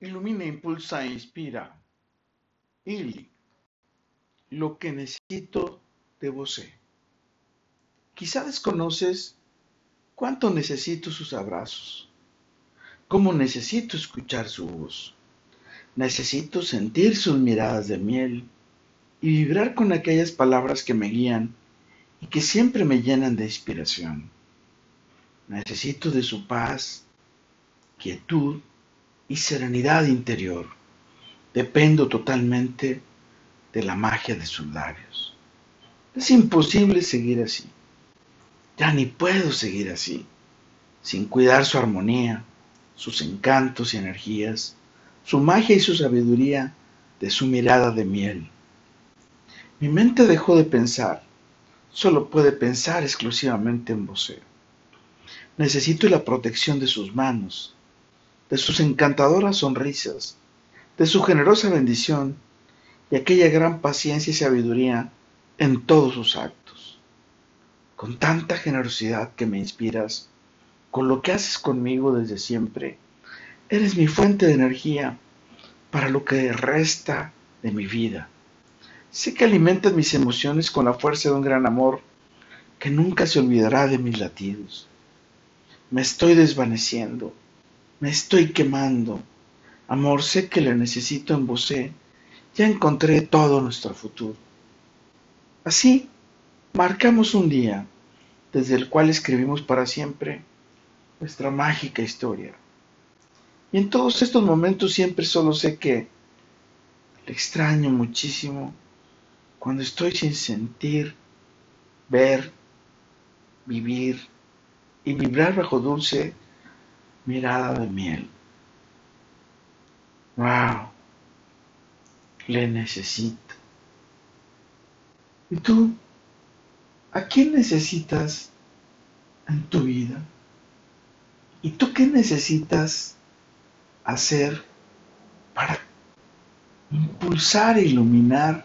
Ilumina, impulsa e inspira. Ili. Lo que necesito de vos. Quizá desconoces cuánto necesito sus abrazos, cómo necesito escuchar su voz. Necesito sentir sus miradas de miel y vibrar con aquellas palabras que me guían y que siempre me llenan de inspiración. Necesito de su paz, quietud y serenidad interior. Dependo totalmente de la magia de sus labios. Es imposible seguir así. Ya ni puedo seguir así, sin cuidar su armonía, sus encantos y energías, su magia y su sabiduría de su mirada de miel. Mi mente dejó de pensar, solo puede pensar exclusivamente en vos. Necesito la protección de sus manos, de sus encantadoras sonrisas, de su generosa bendición y aquella gran paciencia y sabiduría en todos sus actos. Con tanta generosidad que me inspiras, con lo que haces conmigo desde siempre, eres mi fuente de energía para lo que resta de mi vida. Sé que alimentas mis emociones con la fuerza de un gran amor que nunca se olvidará de mis latidos. Me estoy desvaneciendo me estoy quemando. Amor, sé que le necesito en vos. Ya encontré todo nuestro futuro. Así, marcamos un día desde el cual escribimos para siempre nuestra mágica historia. Y en todos estos momentos siempre solo sé que le extraño muchísimo cuando estoy sin sentir, ver, vivir y vibrar bajo dulce mirada de miel. ¡Wow! Le necesito. ¿Y tú? ¿A quién necesitas en tu vida? ¿Y tú qué necesitas hacer para impulsar, iluminar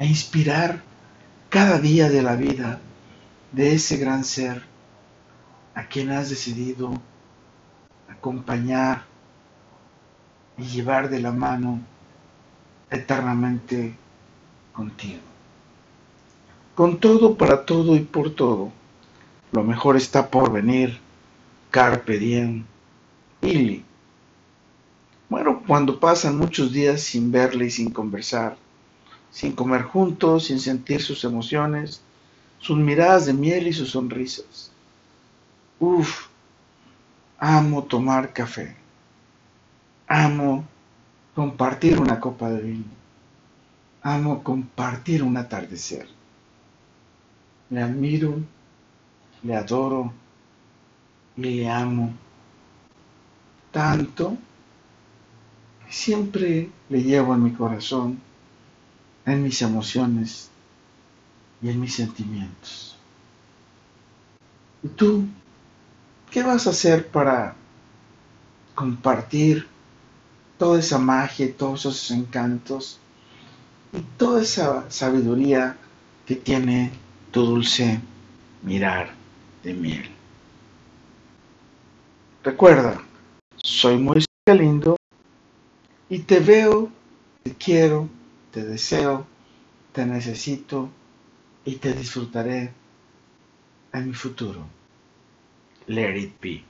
e inspirar cada día de la vida de ese gran ser a quien has decidido acompañar y llevar de la mano eternamente contigo. Con todo, para todo y por todo, lo mejor está por venir. Carpe diem. Ili. Bueno, cuando pasan muchos días sin verle y sin conversar, sin comer juntos, sin sentir sus emociones, sus miradas de miel y sus sonrisas. Uf, Amo tomar café. Amo compartir una copa de vino. Amo compartir un atardecer. Le admiro, le adoro le amo tanto que siempre le llevo en mi corazón, en mis emociones y en mis sentimientos. ¿Y tú? ¿Qué vas a hacer para compartir toda esa magia, todos esos encantos y toda esa sabiduría que tiene tu dulce mirar de miel? Recuerda, soy muy lindo y te veo, te quiero, te deseo, te necesito y te disfrutaré en mi futuro. Let it be.